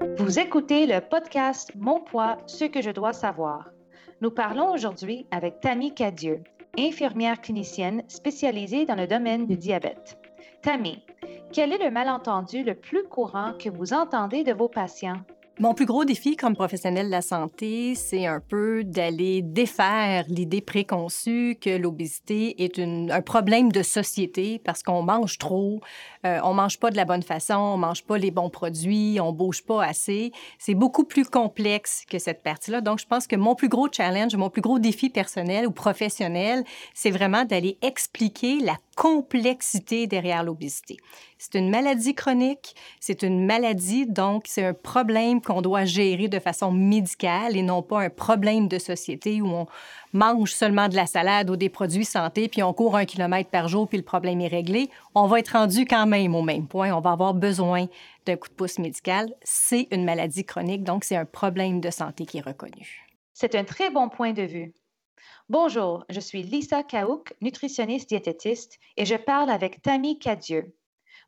Vous écoutez le podcast Mon poids, ce que je dois savoir. Nous parlons aujourd'hui avec Tammy Cadieux, infirmière clinicienne spécialisée dans le domaine du diabète. Tammy, quel est le malentendu le plus courant que vous entendez de vos patients? Mon plus gros défi comme professionnel de la santé, c'est un peu d'aller défaire l'idée préconçue que l'obésité est un problème de société parce qu'on mange trop, euh, on mange pas de la bonne façon, on mange pas les bons produits, on bouge pas assez. C'est beaucoup plus complexe que cette partie-là. Donc, je pense que mon plus gros challenge, mon plus gros défi personnel ou professionnel, c'est vraiment d'aller expliquer la complexité derrière l'obésité. C'est une maladie chronique, c'est une maladie, donc c'est un problème qu'on doit gérer de façon médicale et non pas un problème de société où on mange seulement de la salade ou des produits santé, puis on court un kilomètre par jour, puis le problème est réglé. On va être rendu quand même au même point. On va avoir besoin d'un coup de pouce médical. C'est une maladie chronique, donc c'est un problème de santé qui est reconnu. C'est un très bon point de vue. Bonjour, je suis Lisa Kaouk, nutritionniste diététiste, et je parle avec Tammy Cadieux.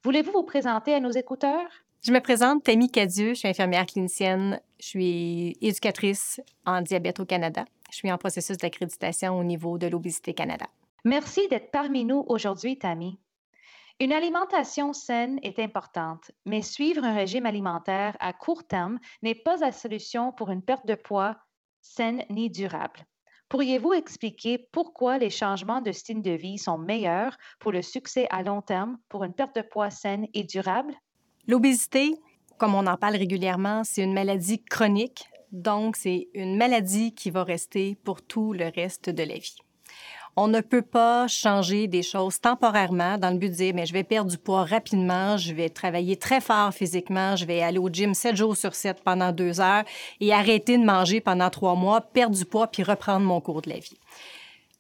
Voulez-vous vous présenter à nos écouteurs? Je me présente Tammy Cadieux, je suis infirmière clinicienne, je suis éducatrice en diabète au Canada. Je suis en processus d'accréditation au niveau de l'Obésité Canada. Merci d'être parmi nous aujourd'hui, Tammy. Une alimentation saine est importante, mais suivre un régime alimentaire à court terme n'est pas la solution pour une perte de poids saine ni durable. Pourriez-vous expliquer pourquoi les changements de style de vie sont meilleurs pour le succès à long terme pour une perte de poids saine et durable? L'obésité, comme on en parle régulièrement, c'est une maladie chronique, donc c'est une maladie qui va rester pour tout le reste de la vie. On ne peut pas changer des choses temporairement dans le but de dire, mais je vais perdre du poids rapidement, je vais travailler très fort physiquement, je vais aller au gym 7 jours sur 7 pendant deux heures et arrêter de manger pendant trois mois, perdre du poids puis reprendre mon cours de la vie.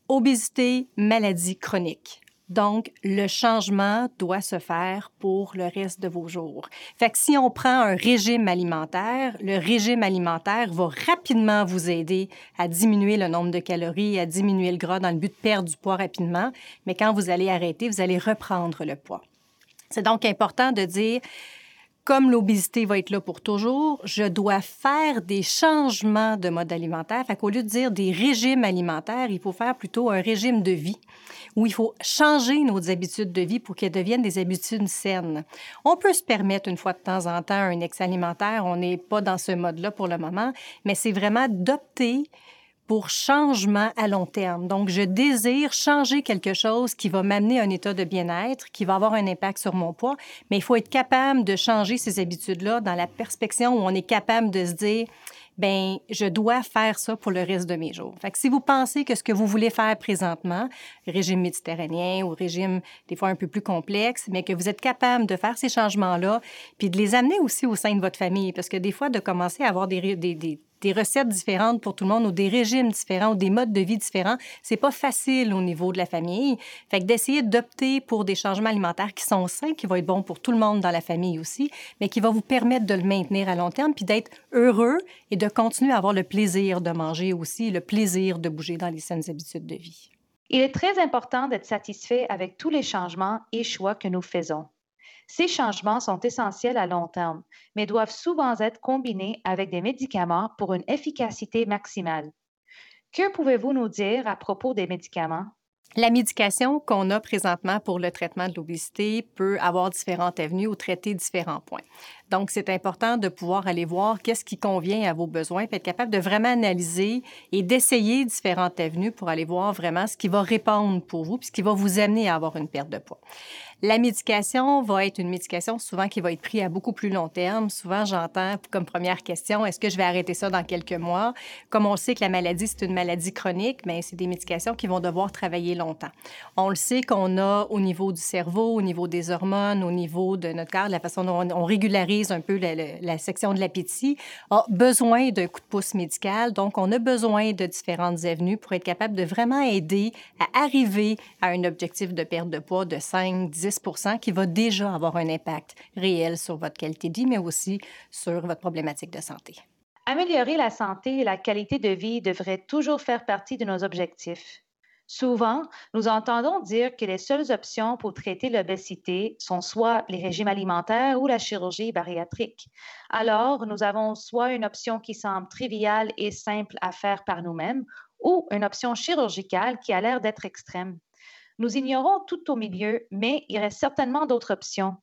Obésité, maladie chronique. Donc, le changement doit se faire pour le reste de vos jours. Fait que si on prend un régime alimentaire, le régime alimentaire va rapidement vous aider à diminuer le nombre de calories, à diminuer le gras dans le but de perdre du poids rapidement. Mais quand vous allez arrêter, vous allez reprendre le poids. C'est donc important de dire, comme l'obésité va être là pour toujours, je dois faire des changements de mode alimentaire. Fait qu'au lieu de dire des régimes alimentaires, il faut faire plutôt un régime de vie où il faut changer nos habitudes de vie pour qu'elles deviennent des habitudes saines. On peut se permettre une fois de temps en temps un ex alimentaire. On n'est pas dans ce mode-là pour le moment, mais c'est vraiment d'opter pour changement à long terme. Donc, je désire changer quelque chose qui va m'amener à un état de bien-être, qui va avoir un impact sur mon poids, mais il faut être capable de changer ces habitudes-là dans la perspective où on est capable de se dire, ben je dois faire ça pour le reste de mes jours. Fait que si vous pensez que ce que vous voulez faire présentement, régime méditerranéen ou régime des fois un peu plus complexe, mais que vous êtes capable de faire ces changements-là, puis de les amener aussi au sein de votre famille, parce que des fois, de commencer à avoir des, des, des des recettes différentes pour tout le monde ou des régimes différents ou des modes de vie différents, c'est pas facile au niveau de la famille. Fait que d'essayer d'opter pour des changements alimentaires qui sont sains, qui vont être bons pour tout le monde dans la famille aussi, mais qui va vous permettre de le maintenir à long terme puis d'être heureux et de continuer à avoir le plaisir de manger aussi, le plaisir de bouger dans les saines habitudes de vie. Il est très important d'être satisfait avec tous les changements et choix que nous faisons. Ces changements sont essentiels à long terme, mais doivent souvent être combinés avec des médicaments pour une efficacité maximale. Que pouvez-vous nous dire à propos des médicaments? La médication qu'on a présentement pour le traitement de l'obésité peut avoir différentes avenues ou traiter différents points. Donc, c'est important de pouvoir aller voir qu'est-ce qui convient à vos besoins, puis être capable de vraiment analyser et d'essayer différentes avenues pour aller voir vraiment ce qui va répondre pour vous, puis ce qui va vous amener à avoir une perte de poids. La médication va être une médication souvent qui va être prise à beaucoup plus long terme. Souvent, j'entends comme première question, est-ce que je vais arrêter ça dans quelques mois? Comme on sait que la maladie, c'est une maladie chronique, mais c'est des médications qui vont devoir travailler longtemps. On le sait qu'on a au niveau du cerveau, au niveau des hormones, au niveau de notre corps, la façon dont on, régularise un peu la, section de l'appétit, a besoin d'un coup de pouce médical. Donc, on a besoin de différentes avenues pour être capable de vraiment aider à arriver à un objectif de perte de poids de 5, 10 qui va déjà avoir un impact réel sur votre qualité de vie, mais aussi sur votre problématique de santé. Améliorer la santé et la qualité de vie devrait toujours faire partie de nos objectifs. Souvent, nous entendons dire que les seules options pour traiter l'obésité sont soit les régimes alimentaires ou la chirurgie bariatrique. Alors, nous avons soit une option qui semble triviale et simple à faire par nous-mêmes ou une option chirurgicale qui a l'air d'être extrême. Nous ignorons tout au milieu, mais il reste certainement d'autres options.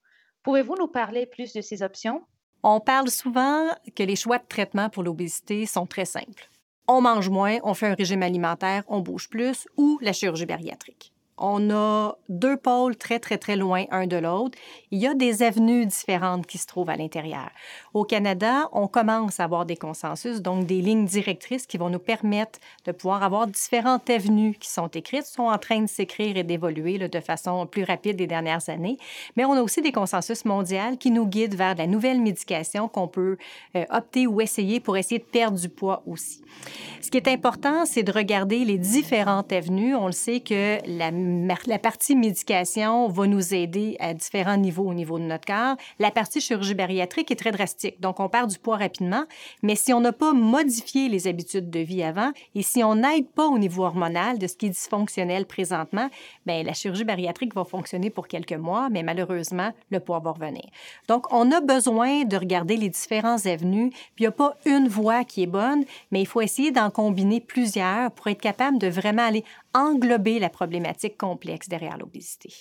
Pouvez-vous nous parler plus de ces options? On parle souvent que les choix de traitement pour l'obésité sont très simples on mange moins, on fait un régime alimentaire, on bouge plus, ou la chirurgie bariatrique on a deux pôles très, très, très loin un de l'autre. Il y a des avenues différentes qui se trouvent à l'intérieur. Au Canada, on commence à avoir des consensus, donc des lignes directrices qui vont nous permettre de pouvoir avoir différentes avenues qui sont écrites, sont en train de s'écrire et d'évoluer de façon plus rapide les dernières années. Mais on a aussi des consensus mondiaux qui nous guident vers la nouvelle médication qu'on peut euh, opter ou essayer pour essayer de perdre du poids aussi. Ce qui est important, c'est de regarder les différentes avenues. On le sait que la la partie médication va nous aider à différents niveaux au niveau de notre corps. La partie chirurgie bariatrique est très drastique, donc on perd du poids rapidement. Mais si on n'a pas modifié les habitudes de vie avant et si on n'aide pas au niveau hormonal de ce qui est dysfonctionnel présentement, bien, la chirurgie bariatrique va fonctionner pour quelques mois, mais malheureusement, le poids va revenir. Donc, on a besoin de regarder les différents avenues. Puis, il n'y a pas une voie qui est bonne, mais il faut essayer d'en combiner plusieurs pour être capable de vraiment aller englober la problématique complexe derrière l'obésité.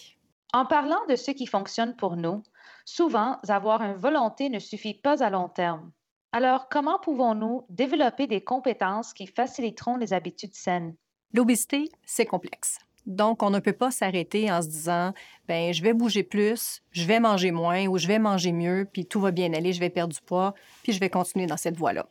En parlant de ce qui fonctionne pour nous, souvent, avoir une volonté ne suffit pas à long terme. Alors, comment pouvons-nous développer des compétences qui faciliteront les habitudes saines? L'obésité, c'est complexe. Donc, on ne peut pas s'arrêter en se disant, ben, je vais bouger plus, je vais manger moins ou je vais manger mieux, puis tout va bien aller, je vais perdre du poids, puis je vais continuer dans cette voie-là.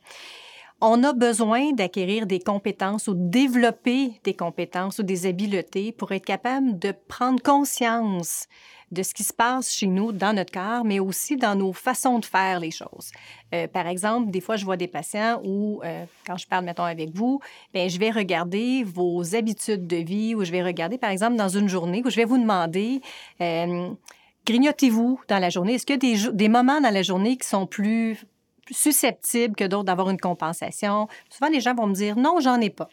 On a besoin d'acquérir des compétences ou développer des compétences ou des habiletés pour être capable de prendre conscience de ce qui se passe chez nous, dans notre corps, mais aussi dans nos façons de faire les choses. Euh, par exemple, des fois, je vois des patients où, euh, quand je parle, mettons, avec vous, bien, je vais regarder vos habitudes de vie ou je vais regarder, par exemple, dans une journée où je vais vous demander, euh, grignotez-vous dans la journée? Est-ce qu'il y a des, des moments dans la journée qui sont plus susceptibles que d'autres d'avoir une compensation. Souvent, les gens vont me dire non, j'en ai pas.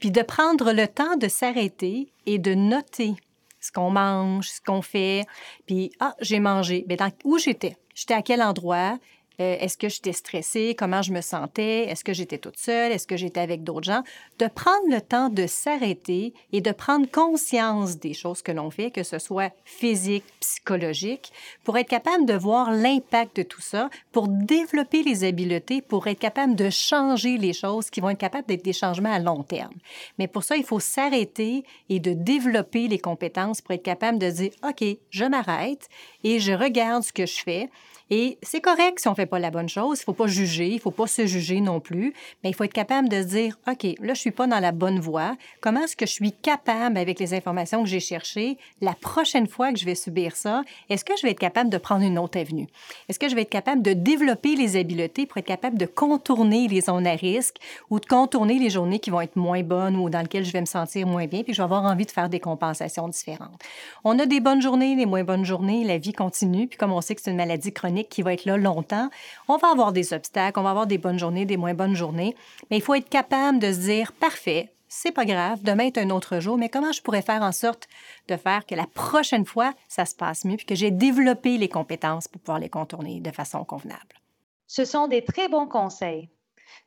Puis de prendre le temps de s'arrêter et de noter ce qu'on mange, ce qu'on fait. Puis, ah, j'ai mangé. Bien, dans, où j'étais? J'étais à quel endroit? Euh, est-ce que j'étais stressée? Comment je me sentais? Est-ce que j'étais toute seule? Est-ce que j'étais avec d'autres gens? De prendre le temps de s'arrêter et de prendre conscience des choses que l'on fait, que ce soit physique, psychologique, pour être capable de voir l'impact de tout ça, pour développer les habiletés, pour être capable de changer les choses qui vont être capables d'être des changements à long terme. Mais pour ça, il faut s'arrêter et de développer les compétences pour être capable de dire, OK, je m'arrête et je regarde ce que je fais et c'est correct si on ne fait pas la bonne chose. Il ne faut pas juger, il ne faut pas se juger non plus, mais il faut être capable de se dire, OK, là, je ne suis pas dans la bonne voie. Comment est-ce que je suis capable, avec les informations que j'ai cherchées, la prochaine fois que je vais subir ça, est-ce que je vais être capable de prendre une autre avenue? Est-ce que je vais être capable de développer les habiletés pour être capable de contourner les zones à risque ou de contourner les journées qui vont être moins bonnes ou dans lesquelles je vais me sentir moins bien, puis je vais avoir envie de faire des compensations différentes? On a des bonnes journées, des moins bonnes journées, la vie continue, puis comme on sait que c'est une maladie chronique, qui va être là longtemps. On va avoir des obstacles, on va avoir des bonnes journées, des moins bonnes journées, mais il faut être capable de se dire, parfait, c'est pas grave, demain est un autre jour, mais comment je pourrais faire en sorte de faire que la prochaine fois, ça se passe mieux, puis que j'ai développé les compétences pour pouvoir les contourner de façon convenable? Ce sont des très bons conseils.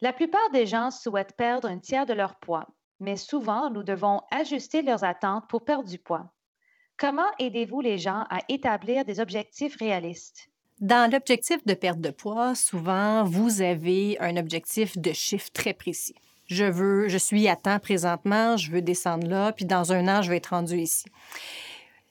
La plupart des gens souhaitent perdre un tiers de leur poids, mais souvent, nous devons ajuster leurs attentes pour perdre du poids. Comment aidez-vous les gens à établir des objectifs réalistes? Dans l'objectif de perte de poids, souvent, vous avez un objectif de chiffre très précis. Je veux, je suis à temps présentement, je veux descendre là, puis dans un an, je vais être rendu ici.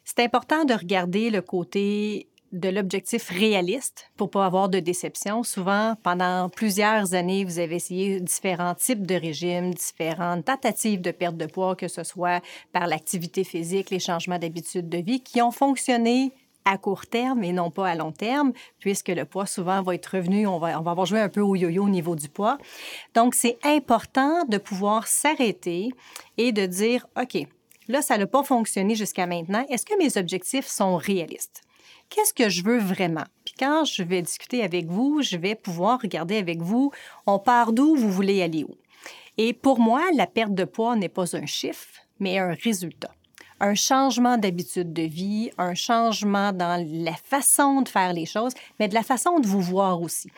C'est important de regarder le côté de l'objectif réaliste pour pas avoir de déception. Souvent, pendant plusieurs années, vous avez essayé différents types de régimes, différentes tentatives de perte de poids, que ce soit par l'activité physique, les changements d'habitude de vie, qui ont fonctionné à court terme et non pas à long terme, puisque le poids souvent va être revenu, on va, on va avoir joué un peu au yo-yo au niveau du poids. Donc, c'est important de pouvoir s'arrêter et de dire, OK, là, ça n'a pas fonctionné jusqu'à maintenant. Est-ce que mes objectifs sont réalistes? Qu'est-ce que je veux vraiment? Puis quand je vais discuter avec vous, je vais pouvoir regarder avec vous, on part d'où, vous voulez aller où? Et pour moi, la perte de poids n'est pas un chiffre, mais un résultat un changement d'habitude de vie, un changement dans la façon de faire les choses, mais de la façon de vous voir aussi.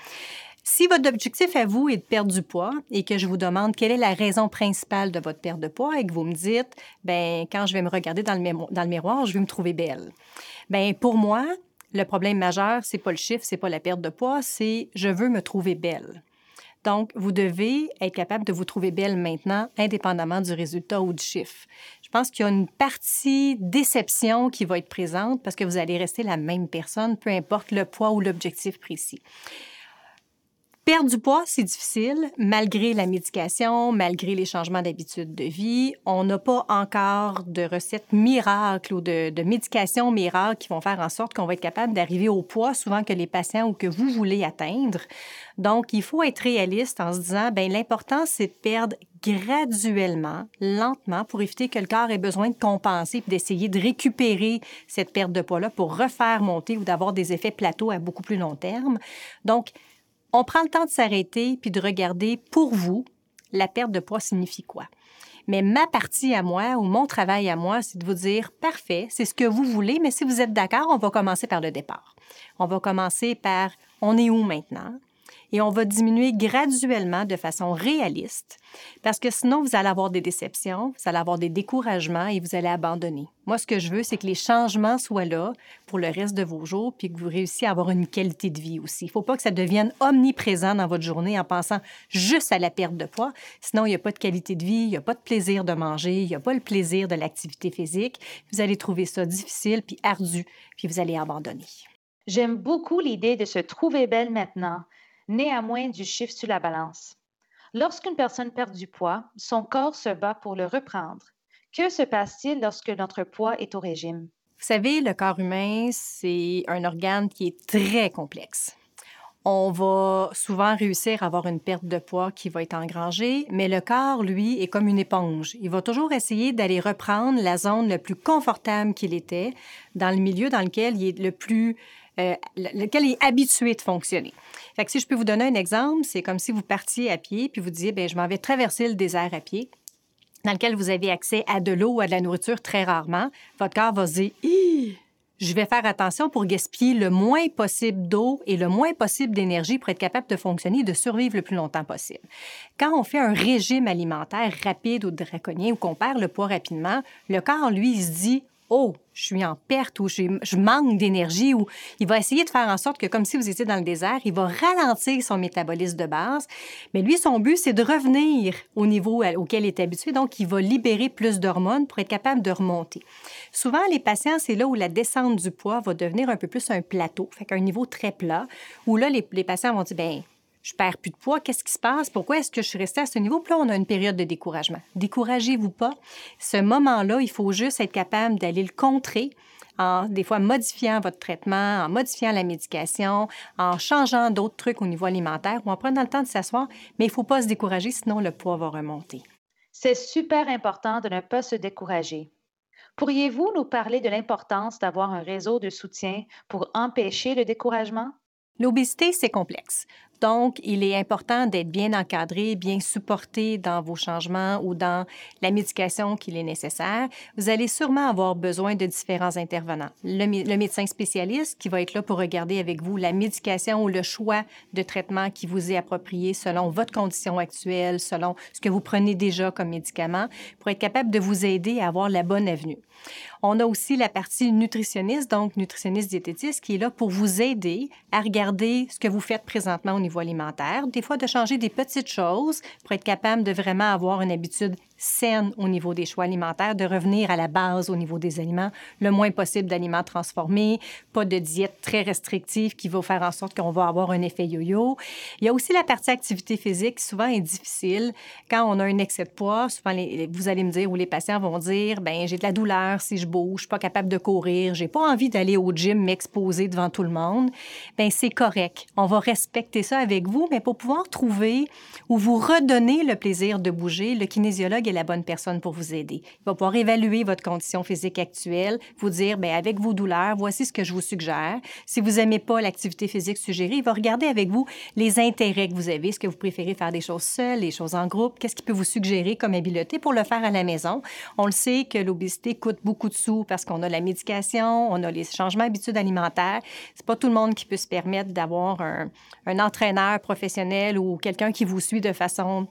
Si votre objectif à vous est de perdre du poids et que je vous demande quelle est la raison principale de votre perte de poids et que vous me dites, ben quand je vais me regarder dans le, dans le miroir, je vais me trouver belle. Ben pour moi, le problème majeur, c'est pas le chiffre, c'est pas la perte de poids, c'est je veux me trouver belle. Donc, vous devez être capable de vous trouver belle maintenant, indépendamment du résultat ou du chiffre. Je pense qu'il y a une partie déception qui va être présente parce que vous allez rester la même personne, peu importe le poids ou l'objectif précis. Perdre du poids, c'est difficile, malgré la médication, malgré les changements d'habitude de vie. On n'a pas encore de recettes miracles ou de, de médications miracles qui vont faire en sorte qu'on va être capable d'arriver au poids souvent que les patients ou que vous voulez atteindre. Donc, il faut être réaliste en se disant, ben l'important, c'est de perdre graduellement, lentement, pour éviter que le corps ait besoin de compenser et d'essayer de récupérer cette perte de poids-là pour refaire monter ou d'avoir des effets plateaux à beaucoup plus long terme. Donc, on prend le temps de s'arrêter puis de regarder pour vous, la perte de poids signifie quoi? Mais ma partie à moi ou mon travail à moi, c'est de vous dire, parfait, c'est ce que vous voulez, mais si vous êtes d'accord, on va commencer par le départ. On va commencer par, on est où maintenant? Et on va diminuer graduellement de façon réaliste parce que sinon, vous allez avoir des déceptions, vous allez avoir des découragements et vous allez abandonner. Moi, ce que je veux, c'est que les changements soient là pour le reste de vos jours puis que vous réussissiez à avoir une qualité de vie aussi. Il ne faut pas que ça devienne omniprésent dans votre journée en pensant juste à la perte de poids. Sinon, il n'y a pas de qualité de vie, il n'y a pas de plaisir de manger, il n'y a pas le plaisir de l'activité physique. Vous allez trouver ça difficile puis ardu, puis vous allez abandonner. J'aime beaucoup l'idée de se trouver belle maintenant, néanmoins du chiffre sur la balance. Lorsqu'une personne perd du poids, son corps se bat pour le reprendre. Que se passe-t-il lorsque notre poids est au régime? Vous savez, le corps humain, c'est un organe qui est très complexe. On va souvent réussir à avoir une perte de poids qui va être engrangée, mais le corps, lui, est comme une éponge. Il va toujours essayer d'aller reprendre la zone la plus confortable qu'il était dans le milieu dans lequel il est le plus euh, lequel est habitué de fonctionner. Fait que si je peux vous donner un exemple, c'est comme si vous partiez à pied puis vous disiez, ben je m'en vais traverser le désert à pied dans lequel vous avez accès à de l'eau ou à de la nourriture très rarement. Votre corps va se dire, je vais faire attention pour gaspiller le moins possible d'eau et le moins possible d'énergie pour être capable de fonctionner et de survivre le plus longtemps possible. Quand on fait un régime alimentaire rapide ou draconien ou qu'on perd le poids rapidement, le corps, lui, il se dit, oh, je suis en perte ou je, manque d'énergie ou il va essayer de faire en sorte que comme si vous étiez dans le désert, il va ralentir son métabolisme de base. Mais lui, son but, c'est de revenir au niveau auquel il est habitué. Donc, il va libérer plus d'hormones pour être capable de remonter. Souvent, les patients, c'est là où la descente du poids va devenir un peu plus un plateau, fait qu'un niveau très plat, où là, les, les patients vont dire, ben je perds plus de poids, qu'est-ce qui se passe? Pourquoi est-ce que je suis restée à ce niveau? Puis là, on a une période de découragement. Découragez-vous pas. Ce moment-là, il faut juste être capable d'aller le contrer en des fois modifiant votre traitement, en modifiant la médication, en changeant d'autres trucs au niveau alimentaire ou en prenant le temps de s'asseoir. Mais il ne faut pas se décourager, sinon le poids va remonter. C'est super important de ne pas se décourager. Pourriez-vous nous parler de l'importance d'avoir un réseau de soutien pour empêcher le découragement? L'obésité, c'est complexe. Donc, il est important d'être bien encadré, bien supporté dans vos changements ou dans la médication qu'il est nécessaire. Vous allez sûrement avoir besoin de différents intervenants. Le, médecin spécialiste qui va être là pour regarder avec vous la médication ou le choix de traitement qui vous est approprié selon votre condition actuelle, selon ce que vous prenez déjà comme médicament, pour être capable de vous aider à avoir la bonne avenue. On a aussi la partie nutritionniste, donc nutritionniste diététiste, qui est là pour vous aider à regarder ce que vous faites présentement au alimentaire, des fois de changer des petites choses pour être capable de vraiment avoir une habitude saine au niveau des choix alimentaires, de revenir à la base au niveau des aliments, le moins possible d'aliments transformés, pas de diète très restrictive qui va faire en sorte qu'on va avoir un effet yo-yo. Il y a aussi la partie activité physique qui souvent est difficile. Quand on a un excès de poids, souvent vous allez me dire ou les patients vont dire ben j'ai de la douleur si je bouge, je suis pas capable de courir, j'ai pas envie d'aller au gym m'exposer devant tout le monde. Ben c'est correct. On va respecter ça avec vous, mais pour pouvoir trouver ou vous redonner le plaisir de bouger, le kinésiologue la bonne personne pour vous aider. Il va pouvoir évaluer votre condition physique actuelle, vous dire, bien, avec vos douleurs, voici ce que je vous suggère. Si vous n'aimez pas l'activité physique suggérée, il va regarder avec vous les intérêts que vous avez. Est-ce que vous préférez faire des choses seules, les choses en groupe? Qu'est-ce qui peut vous suggérer comme habileté pour le faire à la maison? On le sait que l'obésité coûte beaucoup de sous parce qu'on a la médication, on a les changements d'habitudes alimentaires. C'est pas tout le monde qui peut se permettre d'avoir un entraîneur professionnel ou quelqu'un qui vous suit de façon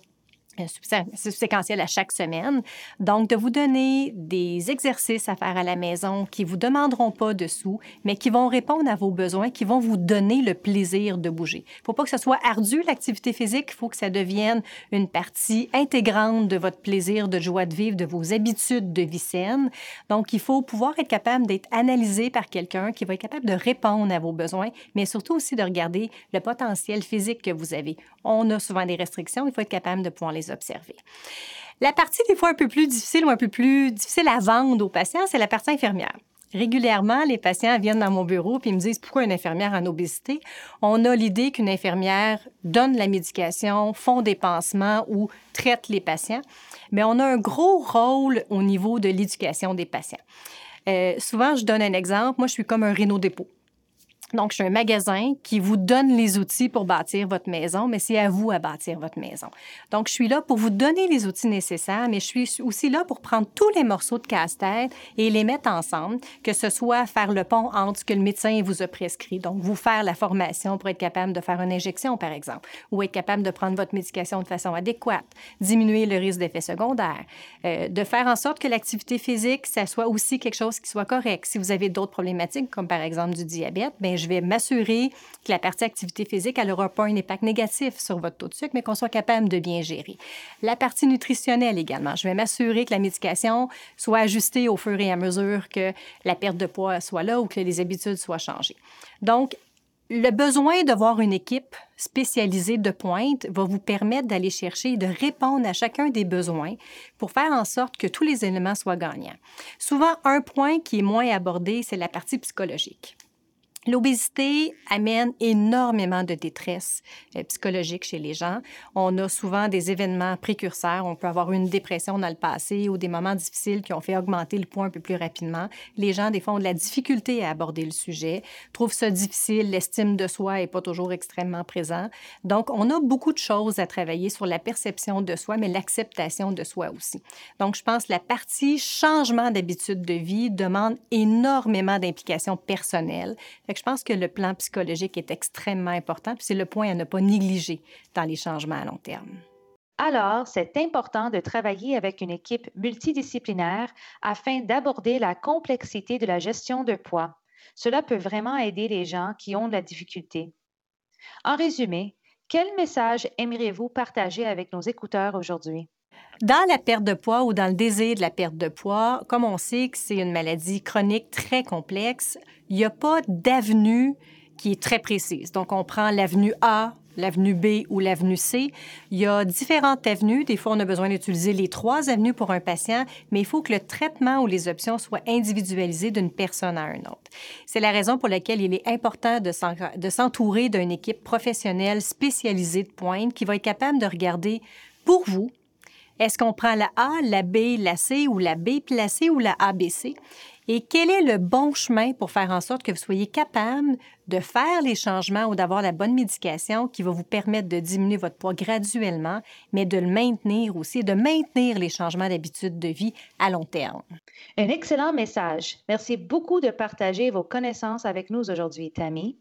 séquentiel à chaque semaine. Donc, de vous donner des exercices à faire à la maison qui vous demanderont pas de sous, mais qui vont répondre à vos besoins, qui vont vous donner le plaisir de bouger. Il faut pas que ce soit ardu, l'activité physique. Il faut que ça devienne une partie intégrante de votre plaisir, de joie de vivre, de vos habitudes de vie saine. Donc, il faut pouvoir être capable d'être analysé par quelqu'un qui va être capable de répondre à vos besoins, mais surtout aussi de regarder le potentiel physique que vous avez. On a souvent des restrictions. Il faut être capable de pouvoir les observer. La partie des fois un peu plus difficile ou un peu plus difficile à vendre aux patients, c'est la partie infirmière. Régulièrement, les patients viennent dans mon bureau et me disent pourquoi une infirmière en obésité. On a l'idée qu'une infirmière donne la médication, font des pansements ou traite les patients, mais on a un gros rôle au niveau de l'éducation des patients. Euh, souvent, je donne un exemple. Moi, je suis comme un réno dépôt. Donc, suis un magasin qui vous donne les outils pour bâtir votre maison, mais c'est à vous à bâtir votre maison. Donc, je suis là pour vous donner les outils nécessaires, mais je suis aussi là pour prendre tous les morceaux de casse-tête et les mettre ensemble, que ce soit faire le pont entre ce que le médecin vous a prescrit, donc vous faire la formation pour être capable de faire une injection, par exemple, ou être capable de prendre votre médication de façon adéquate, diminuer le risque d'effets secondaires, euh, de faire en sorte que l'activité physique, ça soit aussi quelque chose qui soit correct. Si vous avez d'autres problématiques, comme par exemple du diabète, bien, je vais m'assurer que la partie activité physique, n'aura pas un impact négatif sur votre taux de sucre, mais qu'on soit capable de bien gérer. La partie nutritionnelle également, je vais m'assurer que la médication soit ajustée au fur et à mesure que la perte de poids soit là ou que les habitudes soient changées. Donc, le besoin d'avoir une équipe spécialisée de pointe va vous permettre d'aller chercher et de répondre à chacun des besoins pour faire en sorte que tous les éléments soient gagnants. Souvent, un point qui est moins abordé, c'est la partie psychologique. L'obésité amène énormément de détresse euh, psychologique chez les gens. On a souvent des événements précurseurs. On peut avoir une dépression dans le passé ou des moments difficiles qui ont fait augmenter le poids un peu plus rapidement. Les gens, des fois, ont de la difficulté à aborder le sujet, trouvent ça difficile. L'estime de soi n'est pas toujours extrêmement présent. Donc, on a beaucoup de choses à travailler sur la perception de soi, mais l'acceptation de soi aussi. Donc, je pense que la partie changement d'habitude de vie demande énormément je pense que le plan psychologique est extrêmement important, puis c'est le point à ne pas négliger dans les changements à long terme. Alors, c'est important de travailler avec une équipe multidisciplinaire afin d'aborder la complexité de la gestion de poids. Cela peut vraiment aider les gens qui ont de la difficulté. En résumé, quel message aimeriez-vous partager avec nos écouteurs aujourd'hui? Dans la perte de poids ou dans le désir de la perte de poids, comme on sait que c'est une maladie chronique très complexe, il n'y a pas d'avenue qui est très précise. Donc, on prend l'avenue A, l'avenue B ou l'avenue C. Il y a différentes avenues. Des fois, on a besoin d'utiliser les trois avenues pour un patient, mais il faut que le traitement ou les options soient individualisées d'une personne à une autre. C'est la raison pour laquelle il est important de s'entourer d'une équipe professionnelle spécialisée de pointe qui va être capable de regarder pour vous est-ce qu'on prend la A, la B, la C ou la B placée ou la ABC? Et quel est le bon chemin pour faire en sorte que vous soyez capable de faire les changements ou d'avoir la bonne médication qui va vous permettre de diminuer votre poids graduellement, mais de le maintenir aussi, de maintenir les changements d'habitude de vie à long terme? Un excellent message. Merci beaucoup de partager vos connaissances avec nous aujourd'hui, Tammy.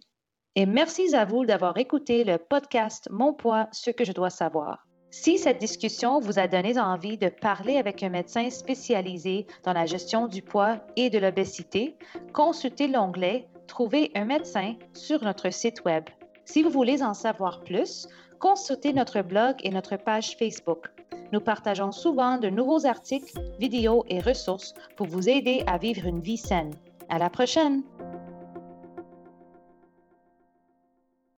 Et merci à vous d'avoir écouté le podcast Mon poids, ce que je dois savoir. Si cette discussion vous a donné envie de parler avec un médecin spécialisé dans la gestion du poids et de l'obésité, consultez l'onglet Trouver un médecin sur notre site Web. Si vous voulez en savoir plus, consultez notre blog et notre page Facebook. Nous partageons souvent de nouveaux articles, vidéos et ressources pour vous aider à vivre une vie saine. À la prochaine!